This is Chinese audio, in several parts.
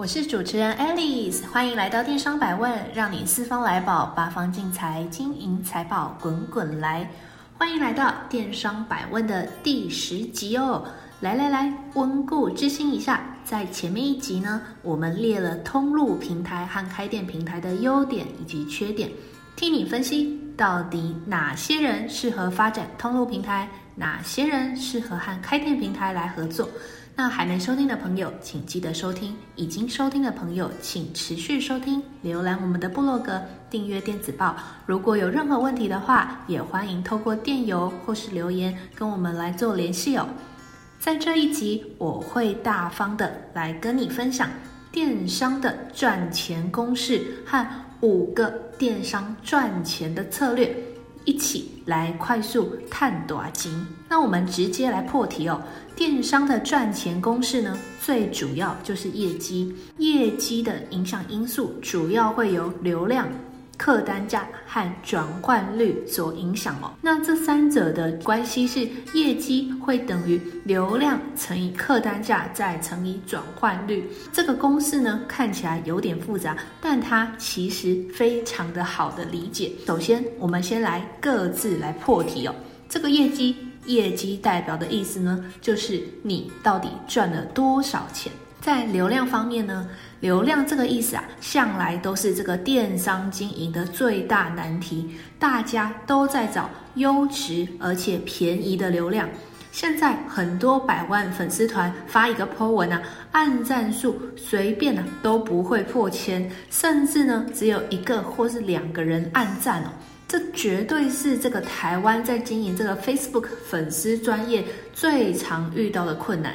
我是主持人 Alice，欢迎来到电商百问，让你四方来宝，八方进财，金银财宝滚滚来。欢迎来到电商百问的第十集哦！来来来，温故知新一下，在前面一集呢，我们列了通路平台和开店平台的优点以及缺点，听你分析到底哪些人适合发展通路平台，哪些人适合和开店平台来合作。那还没收听的朋友，请记得收听；已经收听的朋友，请持续收听。浏览我们的部落格，订阅电子报。如果有任何问题的话，也欢迎透过电邮或是留言跟我们来做联系哦。在这一集，我会大方的来跟你分享电商的赚钱公式和五个电商赚钱的策略。一起来快速探短金。那我们直接来破题哦。电商的赚钱公式呢，最主要就是业绩。业绩的影响因素主要会由流量。客单价和转换率所影响哦，那这三者的关系是业绩会等于流量乘以客单价再乘以转换率。这个公式呢，看起来有点复杂，但它其实非常的好的理解。首先，我们先来各自来破题哦。这个业绩，业绩代表的意思呢，就是你到底赚了多少钱。在流量方面呢，流量这个意思啊，向来都是这个电商经营的最大难题。大家都在找优质而且便宜的流量。现在很多百万粉丝团发一个 po 文啊，按赞数随便啊都不会破千，甚至呢只有一个或是两个人按赞哦。这绝对是这个台湾在经营这个 Facebook 粉丝专业最常遇到的困难。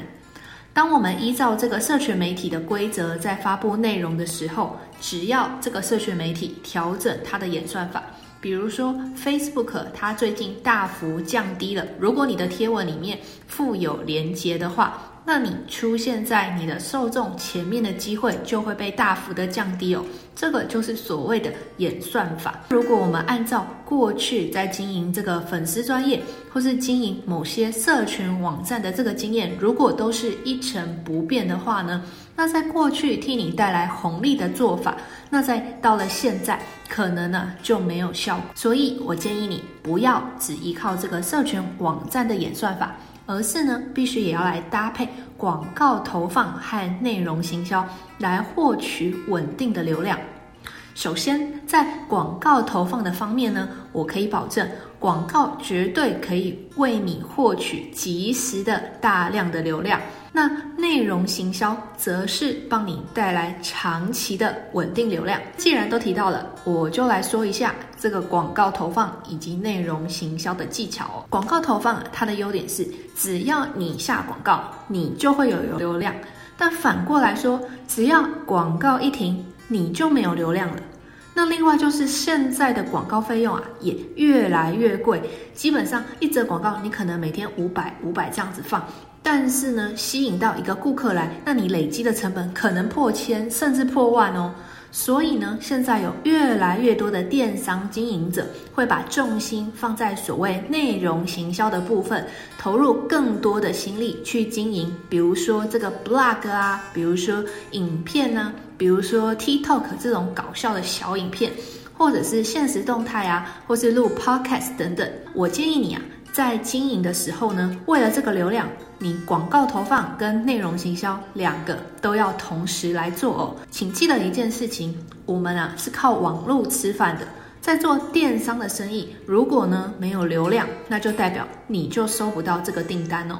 当我们依照这个社群媒体的规则在发布内容的时候，只要这个社群媒体调整它的演算法，比如说 Facebook，它最近大幅降低了，如果你的贴文里面附有连接的话。那你出现在你的受众前面的机会就会被大幅的降低哦，这个就是所谓的演算法。如果我们按照过去在经营这个粉丝专业或是经营某些社群网站的这个经验，如果都是一成不变的话呢，那在过去替你带来红利的做法，那在到了现在可能呢就没有效果。所以我建议你不要只依靠这个社群网站的演算法。而是呢，必须也要来搭配广告投放和内容行销，来获取稳定的流量。首先，在广告投放的方面呢，我可以保证，广告绝对可以为你获取及时的大量的流量。那内容行销则是帮你带来长期的稳定流量。既然都提到了，我就来说一下这个广告投放以及内容行销的技巧哦。广告投放它的优点是，只要你下广告，你就会有流量。但反过来说，只要广告一停，你就没有流量了。那另外就是现在的广告费用啊，也越来越贵。基本上一则广告，你可能每天五百五百这样子放。但是呢，吸引到一个顾客来，那你累积的成本可能破千甚至破万哦。所以呢，现在有越来越多的电商经营者会把重心放在所谓内容行销的部分，投入更多的心力去经营，比如说这个 blog 啊，比如说影片呢、啊，比如说 TikTok 这种搞笑的小影片，或者是现实动态啊，或是录 podcast 等等。我建议你啊。在经营的时候呢，为了这个流量，你广告投放跟内容行销两个都要同时来做哦。请记得一件事情，我们啊是靠网络吃饭的，在做电商的生意，如果呢没有流量，那就代表你就收不到这个订单哦。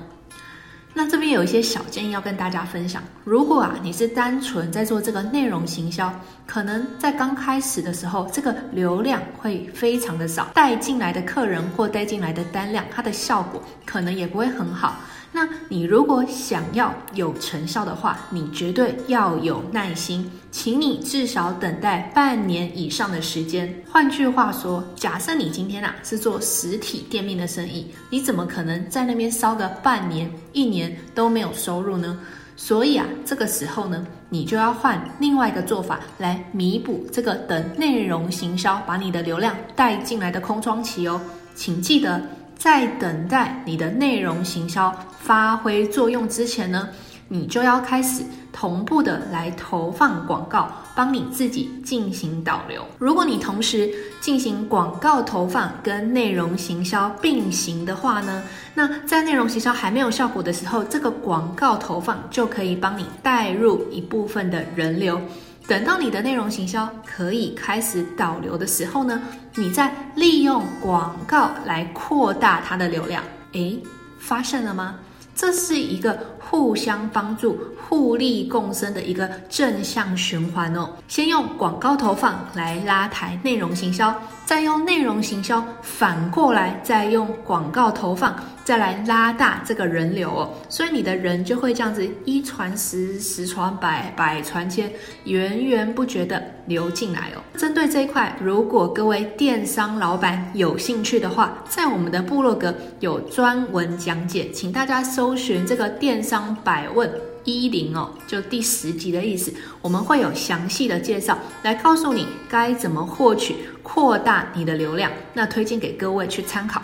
那这边有一些小建议要跟大家分享。如果啊你是单纯在做这个内容行销，可能在刚开始的时候，这个流量会非常的少，带进来的客人或带进来的单量，它的效果可能也不会很好。那你如果想要有成效的话，你绝对要有耐心，请你至少等待半年以上的时间。换句话说，假设你今天啊是做实体店面的生意，你怎么可能在那边烧个半年、一年都没有收入呢？所以啊，这个时候呢，你就要换另外一个做法来弥补这个等内容行销把你的流量带进来的空窗期哦。请记得，在等待你的内容行销发挥作用之前呢，你就要开始同步的来投放广告，帮你自己进行导流。如果你同时进行广告投放跟内容行销并行的话呢，那在内容行销还没有效果的时候，这个广告投放就可以帮你带入一部分的人流。等到你的内容行销可以开始导流的时候呢，你再利用广告来扩大它的流量。诶，发现了吗？这是一个互相帮助、互利共生的一个正向循环哦。先用广告投放来拉抬内容行销，再用内容行销反过来再用广告投放，再来拉大这个人流哦。所以你的人就会这样子一传十，十传百，百传千，源源不绝的流进来哦。针对这一块，如果各位电商老板有兴趣的话，在我们的部落格有专文讲解，请大家搜。寻这个电商百问一零哦，就第十集的意思，我们会有详细的介绍，来告诉你该怎么获取、扩大你的流量。那推荐给各位去参考。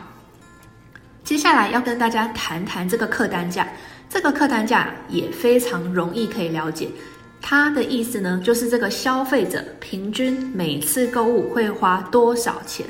接下来要跟大家谈谈这个客单价，这个客单价也非常容易可以了解。它的意思呢，就是这个消费者平均每次购物会花多少钱。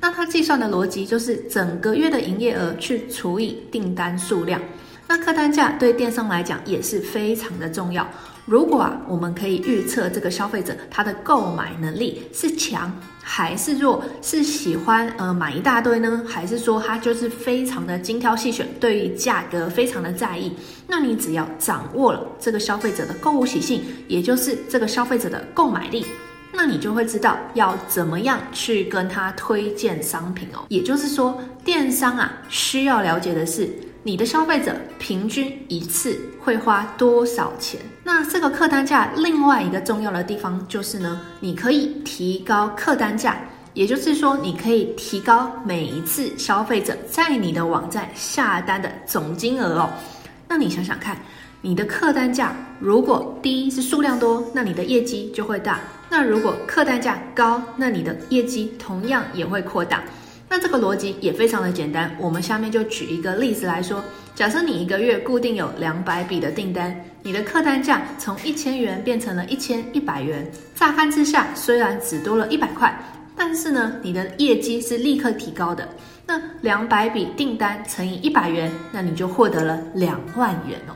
那它计算的逻辑就是整个月的营业额去除以订单数量。那客单价对电商来讲也是非常的重要。如果啊，我们可以预测这个消费者他的购买能力是强还是弱，是喜欢呃买一大堆呢，还是说他就是非常的精挑细选，对于价格非常的在意？那你只要掌握了这个消费者的购物习性，也就是这个消费者的购买力，那你就会知道要怎么样去跟他推荐商品哦。也就是说，电商啊需要了解的是。你的消费者平均一次会花多少钱？那这个客单价另外一个重要的地方就是呢，你可以提高客单价，也就是说，你可以提高每一次消费者在你的网站下单的总金额哦。那你想想看，你的客单价如果第一是数量多，那你的业绩就会大；那如果客单价高，那你的业绩同样也会扩大。那这个逻辑也非常的简单，我们下面就举一个例子来说。假设你一个月固定有两百笔的订单，你的客单价从一千元变成了一千一百元。乍看之下，虽然只多了一百块，但是呢，你的业绩是立刻提高的。那两百笔订单乘以一百元，那你就获得了两万元哦。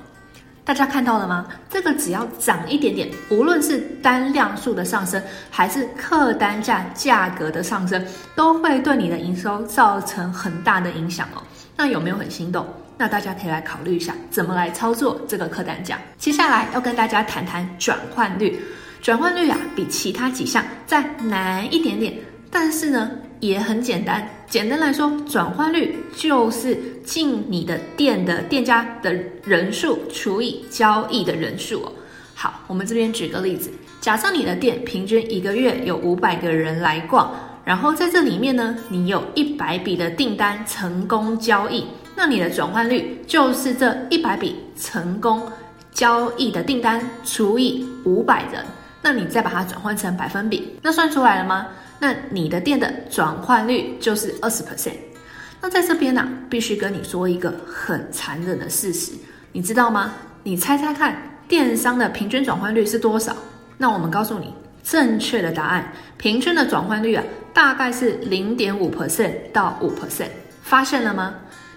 大家看到了吗？这个只要涨一点点，无论是单量数的上升，还是客单价价格的上升，都会对你的营收造成很大的影响哦。那有没有很心动？那大家可以来考虑一下，怎么来操作这个客单价。接下来要跟大家谈谈转换率，转换率啊，比其他几项再难一点点，但是呢，也很简单。简单来说，转换率就是进你的店的店家的人数除以交易的人数哦。好，我们这边举个例子，假设你的店平均一个月有五百个人来逛，然后在这里面呢，你有一百笔的订单成功交易，那你的转换率就是这一百笔成功交易的订单除以五百人，那你再把它转换成百分比，那算出来了吗？那你的店的转换率就是二十 percent。那在这边呢、必须跟你说一个很残忍的事实，你知道吗？你猜猜看，电商的平均转换率是多少？那我们告诉你，正确的答案，平均的转换率啊，大概是零点五 percent 到五 percent。发现了吗？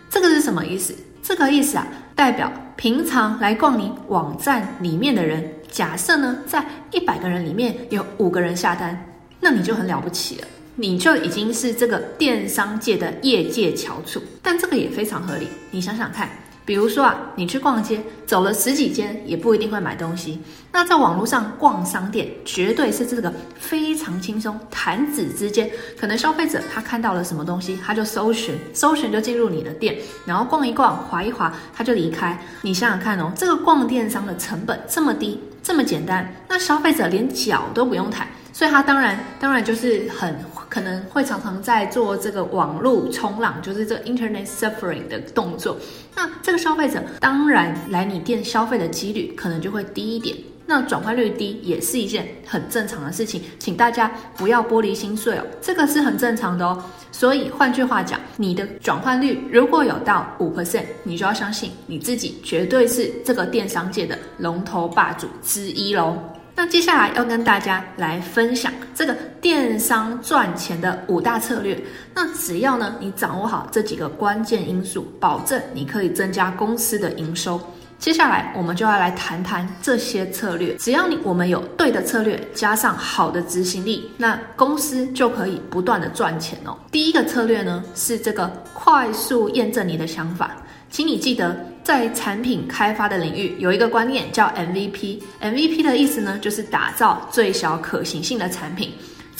这个是什么意思？这个意思啊，代表平常来逛你网站里面的人，假设呢，在一百个人里面有五个人下单。那你就很了不起了，你就已经是这个电商界的业界翘楚。但这个也非常合理，你想想看，比如说啊，你去逛街，走了十几间，也不一定会买东西。那在网络上逛商店，绝对是这个非常轻松，弹指之间，可能消费者他看到了什么东西，他就搜寻，搜寻就进入你的店，然后逛一逛，划一划，他就离开。你想想看哦，这个逛电商的成本这么低，这么简单，那消费者连脚都不用抬。所以他当然当然就是很可能会常常在做这个网络冲浪，就是这个 internet suffering 的动作。那这个消费者当然来你店消费的几率可能就会低一点。那转换率低也是一件很正常的事情，请大家不要玻璃心碎哦，这个是很正常的哦。所以换句话讲，你的转换率如果有到五 percent，你就要相信你自己绝对是这个电商界的龙头霸主之一喽。那接下来要跟大家来分享这个电商赚钱的五大策略。那只要呢，你掌握好这几个关键因素，保证你可以增加公司的营收。接下来我们就要来谈谈这些策略。只要你我们有对的策略，加上好的执行力，那公司就可以不断的赚钱哦。第一个策略呢，是这个快速验证你的想法。请你记得，在产品开发的领域有一个观念叫 MVP。MVP 的意思呢，就是打造最小可行性的产品。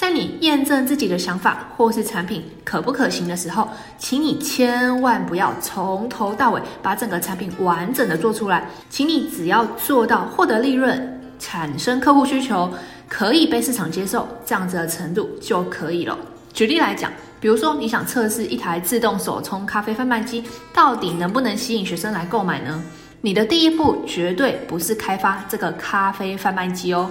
在你验证自己的想法或是产品可不可行的时候，请你千万不要从头到尾把整个产品完整的做出来。请你只要做到获得利润、产生客户需求、可以被市场接受这样子的程度就可以了。举例来讲。比如说，你想测试一台自动手冲咖啡贩卖机到底能不能吸引学生来购买呢？你的第一步绝对不是开发这个咖啡贩卖机哦。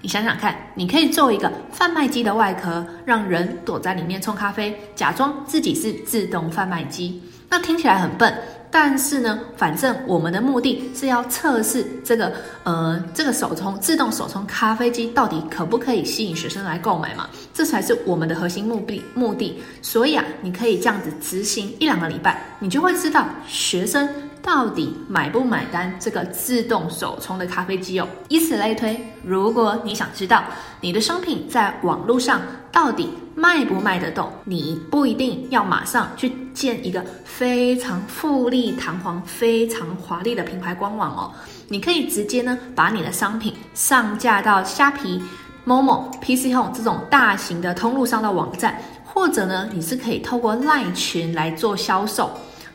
你想想看，你可以做一个贩卖机的外壳，让人躲在里面冲咖啡，假装自己是自动贩卖机。那听起来很笨。但是呢，反正我们的目的是要测试这个呃这个手冲自动手冲咖啡机到底可不可以吸引学生来购买嘛？这才是我们的核心目的目的。所以啊，你可以这样子执行一两个礼拜，你就会知道学生到底买不买单这个自动手冲的咖啡机哦。以此类推，如果你想知道你的商品在网络上到底卖不卖得动，你不一定要马上去建一个非常富丽堂皇、非常华丽的品牌官网哦。你可以直接呢把你的商品上架到虾皮、Momo、PC Home 这种大型的通路上的网站，或者呢你是可以透过 LINE 群来做销售。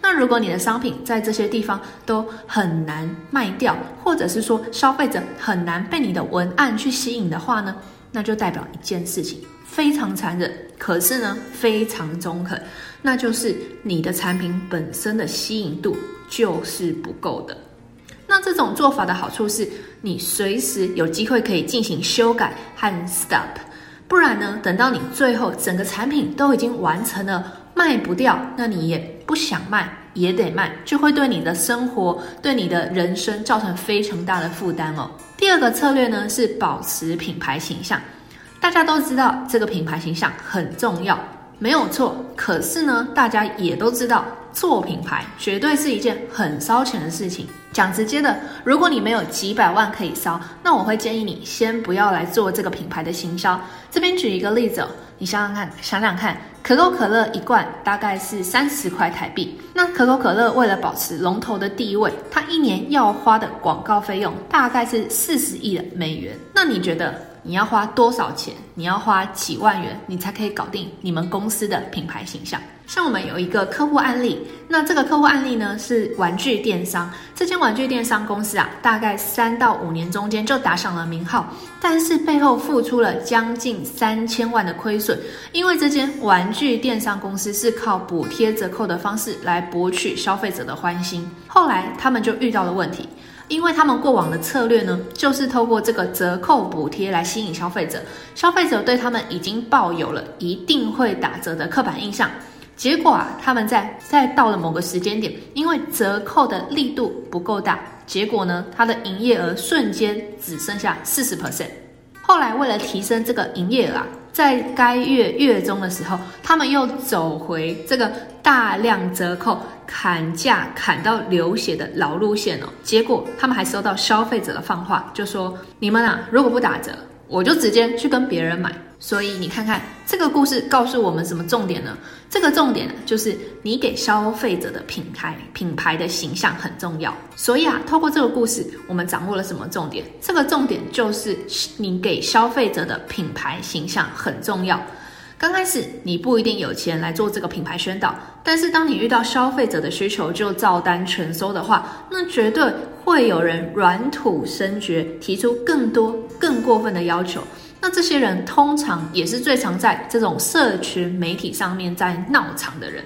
那如果你的商品在这些地方都很难卖掉，或者是说消费者很难被你的文案去吸引的话呢，那就代表一件事情。非常残忍，可是呢，非常中肯，那就是你的产品本身的吸引度就是不够的。那这种做法的好处是，你随时有机会可以进行修改和 stop，不然呢，等到你最后整个产品都已经完成了，卖不掉，那你也不想卖，也得卖，就会对你的生活、对你的人生造成非常大的负担哦。第二个策略呢，是保持品牌形象。大家都知道这个品牌形象很重要，没有错。可是呢，大家也都知道做品牌绝对是一件很烧钱的事情。讲直接的，如果你没有几百万可以烧，那我会建议你先不要来做这个品牌的行销。这边举一个例子哦，你想想看，想想看，可口可乐一罐大概是三十块台币。那可口可乐为了保持龙头的地位，它一年要花的广告费用大概是四十亿的美元。那你觉得？你要花多少钱？你要花几万元，你才可以搞定你们公司的品牌形象？像我们有一个客户案例，那这个客户案例呢是玩具电商，这间玩具电商公司啊，大概三到五年中间就打响了名号，但是背后付出了将近三千万的亏损，因为这间玩具电商公司是靠补贴折扣的方式来博取消费者的欢心，后来他们就遇到了问题。因为他们过往的策略呢，就是透过这个折扣补贴来吸引消费者，消费者对他们已经抱有了一定会打折的刻板印象。结果啊，他们在在到了某个时间点，因为折扣的力度不够大，结果呢，他的营业额瞬间只剩下四十 percent。后来为了提升这个营业额啊，在该月月中的时候，他们又走回这个大量折扣。砍价砍到流血的老路线哦，结果他们还收到消费者的放话，就说你们啊，如果不打折，我就直接去跟别人买。所以你看看这个故事告诉我们什么重点呢？这个重点就是你给消费者的品牌品牌的形象很重要。所以啊，透过这个故事，我们掌握了什么重点？这个重点就是你给消费者的品牌形象很重要。刚开始你不一定有钱来做这个品牌宣导，但是当你遇到消费者的需求就照单全收的话，那绝对会有人软土深掘，提出更多更过分的要求。那这些人通常也是最常在这种社群媒体上面在闹场的人，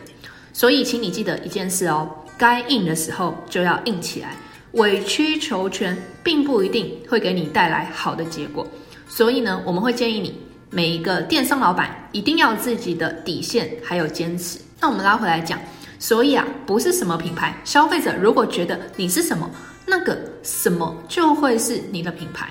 所以请你记得一件事哦，该硬的时候就要硬起来，委曲求全并不一定会给你带来好的结果。所以呢，我们会建议你每一个电商老板一定要自己的底线还有坚持。那我们拉回来讲，所以啊，不是什么品牌，消费者如果觉得你是什么，那个什么就会是你的品牌。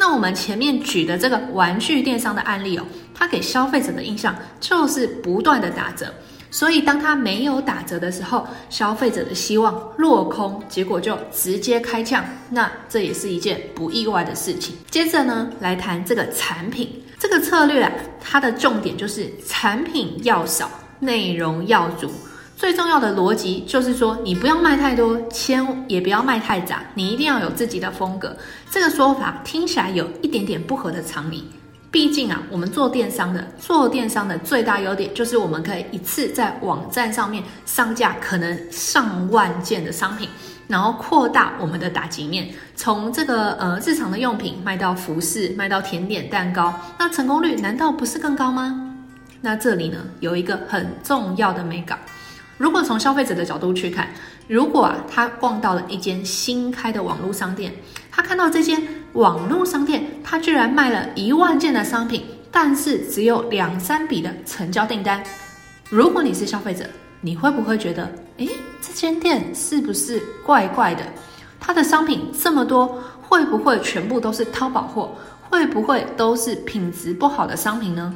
那我们前面举的这个玩具电商的案例哦，它给消费者的印象就是不断的打折，所以当它没有打折的时候，消费者的希望落空，结果就直接开呛。那这也是一件不意外的事情。接着呢，来谈这个产品这个策略啊，它的重点就是产品要少，内容要足。最重要的逻辑就是说，你不要卖太多，千也不要卖太杂，你一定要有自己的风格。这个说法听起来有一点点不合的常理。毕竟啊，我们做电商的，做电商的最大优点就是我们可以一次在网站上面上架可能上万件的商品，然后扩大我们的打击面，从这个呃日常的用品卖到服饰，卖到甜点蛋糕，那成功率难道不是更高吗？那这里呢，有一个很重要的美感。如果从消费者的角度去看，如果啊他逛到了一间新开的网络商店，他看到这间网络商店，他居然卖了一万件的商品，但是只有两三笔的成交订单。如果你是消费者，你会不会觉得，诶，这间店是不是怪怪的？他的商品这么多，会不会全部都是淘宝货？会不会都是品质不好的商品呢？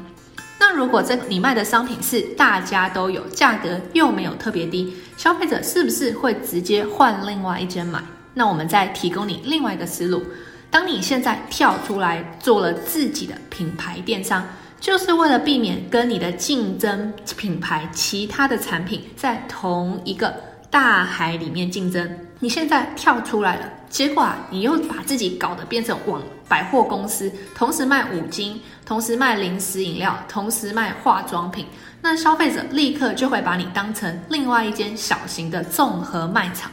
那如果这你卖的商品是大家都有，价格又没有特别低，消费者是不是会直接换另外一间买？那我们再提供你另外一个思路：当你现在跳出来做了自己的品牌电商，就是为了避免跟你的竞争品牌其他的产品在同一个大海里面竞争。你现在跳出来了，结果啊，你又把自己搞得变成网百货公司，同时卖五金。同时卖零食饮料，同时卖化妆品，那消费者立刻就会把你当成另外一间小型的综合卖场。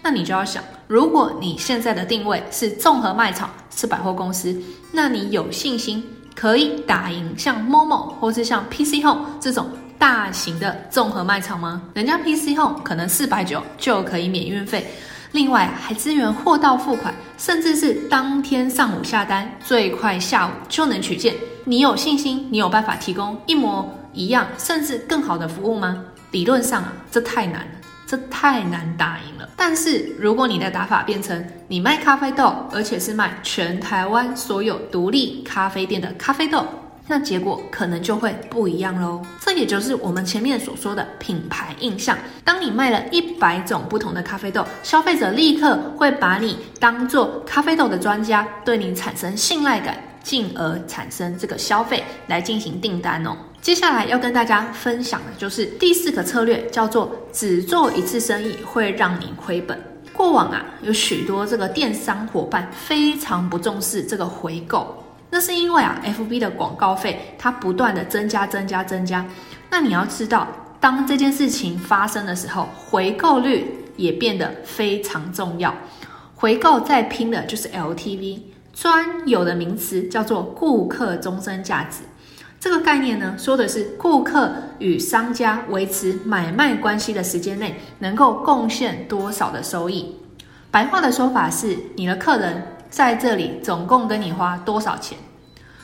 那你就要想，如果你现在的定位是综合卖场，是百货公司，那你有信心可以打赢像 Momo 或是像 PC Home 这种大型的综合卖场吗？人家 PC Home 可能四百九就可以免运费。另外还支援货到付款，甚至是当天上午下单，最快下午就能取件。你有信心？你有办法提供一模一样，甚至更好的服务吗？理论上啊，这太难了，这太难打赢了。但是如果你的打法变成你卖咖啡豆，而且是卖全台湾所有独立咖啡店的咖啡豆。那结果可能就会不一样喽。也就是我们前面所说的品牌印象。当你卖了一百种不同的咖啡豆，消费者立刻会把你当做咖啡豆的专家，对你产生信赖感，进而产生这个消费来进行订单哦。接下来要跟大家分享的就是第四个策略，叫做只做一次生意会让你亏本。过往啊，有许多这个电商伙伴非常不重视这个回购。那是因为啊，FB 的广告费它不断的增加、增加、增加。那你要知道，当这件事情发生的时候，回购率也变得非常重要。回购在拼的就是 LTV，专有的名词叫做顾客终身价值。这个概念呢，说的是顾客与商家维持买卖关系的时间内，能够贡献多少的收益。白话的说法是，你的客人。在这里总共跟你花多少钱？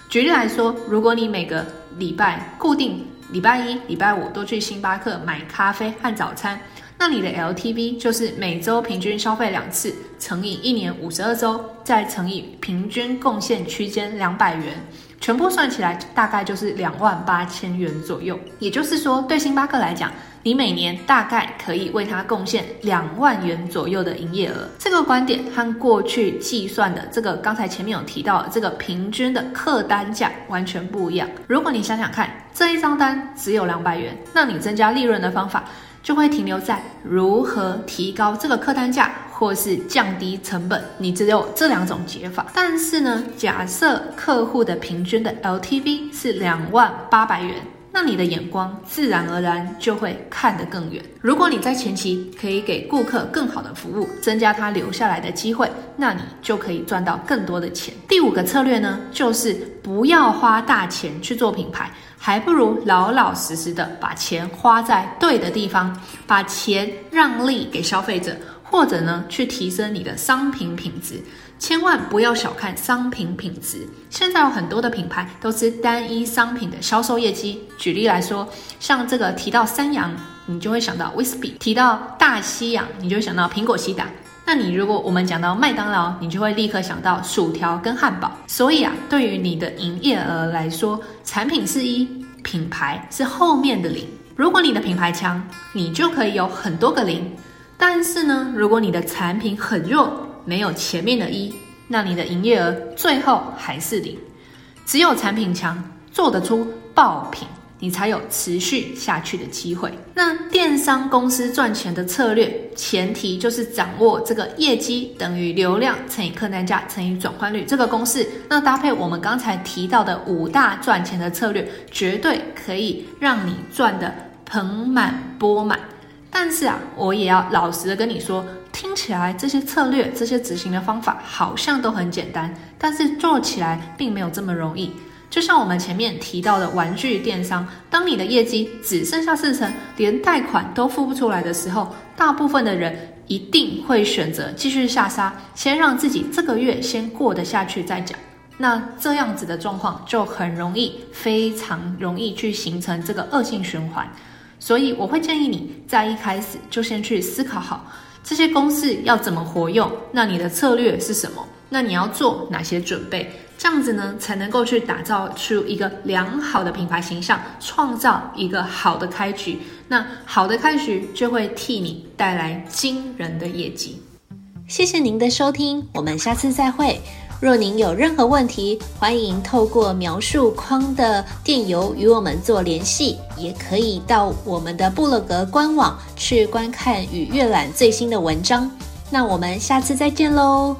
举例来说，如果你每个礼拜固定礼拜一、礼拜五都去星巴克买咖啡和早餐，那你的 LTV 就是每周平均消费两次，乘以一年五十二周，再乘以平均贡献区间两百元，全部算起来大概就是两万八千元左右。也就是说，对星巴克来讲，你每年大概可以为它贡献两万元左右的营业额。这个观点和过去计算的这个刚才前面有提到的这个平均的客单价完全不一样。如果你想想看，这一张单只有两百元，那你增加利润的方法就会停留在如何提高这个客单价，或是降低成本。你只有这两种解法。但是呢，假设客户的平均的 LTV 是两万八百元。那你的眼光自然而然就会看得更远。如果你在前期可以给顾客更好的服务，增加他留下来的机会，那你就可以赚到更多的钱。第五个策略呢，就是不要花大钱去做品牌，还不如老老实实的把钱花在对的地方，把钱让利给消费者，或者呢，去提升你的商品品质。千万不要小看商品品质。现在有很多的品牌都是单一商品的销售业绩。举例来说，像这个提到三洋，你就会想到威士比；提到大西洋，你就想到苹果西打。那你如果我们讲到麦当劳，你就会立刻想到薯条跟汉堡。所以啊，对于你的营业额来说，产品是一，品牌是后面的零。如果你的品牌强，你就可以有很多个零。但是呢，如果你的产品很弱，没有前面的一，那你的营业额最后还是零。只有产品强，做得出爆品，你才有持续下去的机会。那电商公司赚钱的策略，前提就是掌握这个业绩等于流量乘以客单价乘以转换率这个公式。那搭配我们刚才提到的五大赚钱的策略，绝对可以让你赚得盆满钵满。但是啊，我也要老实的跟你说，听起来这些策略、这些执行的方法好像都很简单，但是做起来并没有这么容易。就像我们前面提到的玩具电商，当你的业绩只剩下四成，连贷款都付不出来的时候，大部分的人一定会选择继续下杀，先让自己这个月先过得下去再讲。那这样子的状况就很容易，非常容易去形成这个恶性循环。所以我会建议你在一开始就先去思考好这些公式要怎么活用，那你的策略是什么？那你要做哪些准备？这样子呢，才能够去打造出一个良好的品牌形象，创造一个好的开局。那好的开局就会替你带来惊人的业绩。谢谢您的收听，我们下次再会。若您有任何问题，欢迎透过描述框的电邮与我们做联系，也可以到我们的布洛格官网去观看与阅览最新的文章。那我们下次再见喽！